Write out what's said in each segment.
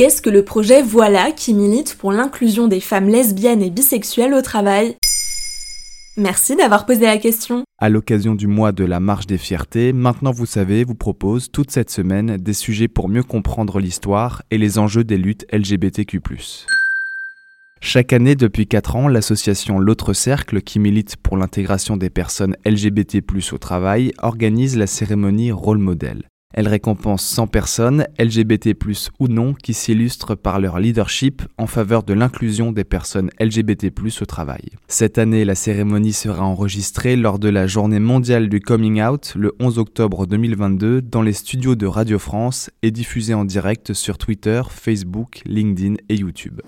Qu'est-ce que le projet Voilà qui milite pour l'inclusion des femmes lesbiennes et bisexuelles au travail? Merci d'avoir posé la question. À l'occasion du mois de la marche des fiertés, Maintenant vous savez vous propose toute cette semaine des sujets pour mieux comprendre l'histoire et les enjeux des luttes LGBTQ+. Chaque année depuis 4 ans, l'association L'autre cercle, qui milite pour l'intégration des personnes LGBT+ au travail, organise la cérémonie Rôle Modèle. Elle récompense 100 personnes, LGBT+, ou non, qui s'illustrent par leur leadership en faveur de l'inclusion des personnes LGBT+, au travail. Cette année, la cérémonie sera enregistrée lors de la journée mondiale du coming out le 11 octobre 2022 dans les studios de Radio France et diffusée en direct sur Twitter, Facebook, LinkedIn et YouTube.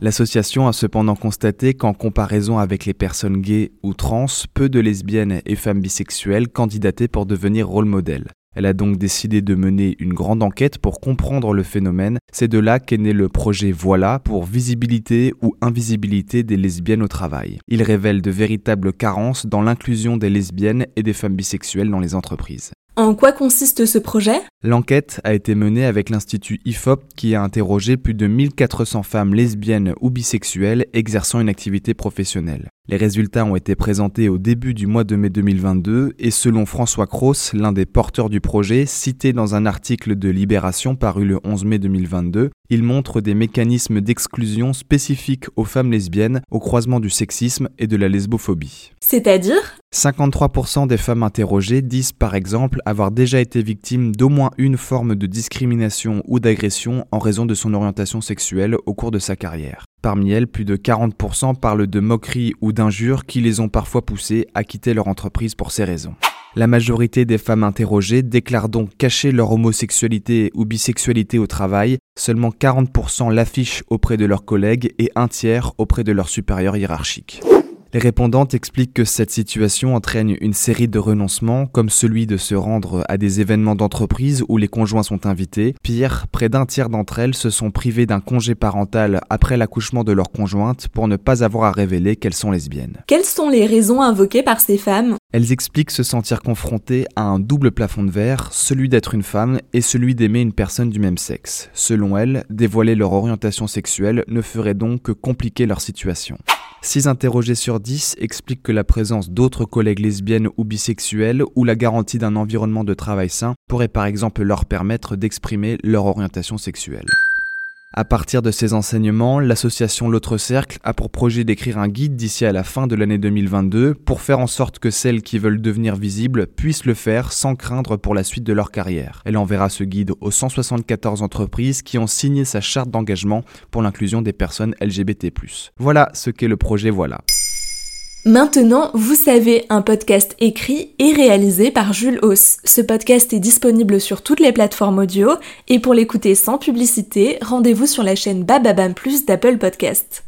L'association a cependant constaté qu'en comparaison avec les personnes gays ou trans, peu de lesbiennes et femmes bisexuelles candidataient pour devenir rôle modèle. Elle a donc décidé de mener une grande enquête pour comprendre le phénomène. C'est de là qu'est né le projet Voilà pour visibilité ou invisibilité des lesbiennes au travail. Il révèle de véritables carences dans l'inclusion des lesbiennes et des femmes bisexuelles dans les entreprises. En quoi consiste ce projet? L'enquête a été menée avec l'Institut IFOP qui a interrogé plus de 1400 femmes lesbiennes ou bisexuelles exerçant une activité professionnelle. Les résultats ont été présentés au début du mois de mai 2022 et selon François Cross, l'un des porteurs du projet, cité dans un article de Libération paru le 11 mai 2022, il montre des mécanismes d'exclusion spécifiques aux femmes lesbiennes au croisement du sexisme et de la lesbophobie. C'est-à-dire? 53% des femmes interrogées disent par exemple avoir déjà été victimes d'au moins une forme de discrimination ou d'agression en raison de son orientation sexuelle au cours de sa carrière. Parmi elles, plus de 40% parlent de moqueries ou d'injures qui les ont parfois poussées à quitter leur entreprise pour ces raisons. La majorité des femmes interrogées déclarent donc cacher leur homosexualité ou bisexualité au travail, seulement 40% l'affichent auprès de leurs collègues et un tiers auprès de leurs supérieurs hiérarchiques. Les répondantes expliquent que cette situation entraîne une série de renoncements, comme celui de se rendre à des événements d'entreprise où les conjoints sont invités. Pire, près d'un tiers d'entre elles se sont privées d'un congé parental après l'accouchement de leur conjointe pour ne pas avoir à révéler qu'elles sont lesbiennes. Quelles sont les raisons invoquées par ces femmes? Elles expliquent se sentir confrontées à un double plafond de verre, celui d'être une femme et celui d'aimer une personne du même sexe. Selon elles, dévoiler leur orientation sexuelle ne ferait donc que compliquer leur situation. 6 interrogés sur 10 expliquent que la présence d'autres collègues lesbiennes ou bisexuelles ou la garantie d'un environnement de travail sain pourrait par exemple leur permettre d'exprimer leur orientation sexuelle. À partir de ces enseignements, l'association L'autre cercle a pour projet d'écrire un guide d'ici à la fin de l'année 2022 pour faire en sorte que celles qui veulent devenir visibles puissent le faire sans craindre pour la suite de leur carrière. Elle enverra ce guide aux 174 entreprises qui ont signé sa charte d'engagement pour l'inclusion des personnes LGBT+. Voilà ce qu'est le projet Voilà. Maintenant, vous savez, un podcast écrit et réalisé par Jules Hauss. Ce podcast est disponible sur toutes les plateformes audio et pour l'écouter sans publicité, rendez-vous sur la chaîne Bababam Plus d'Apple Podcast.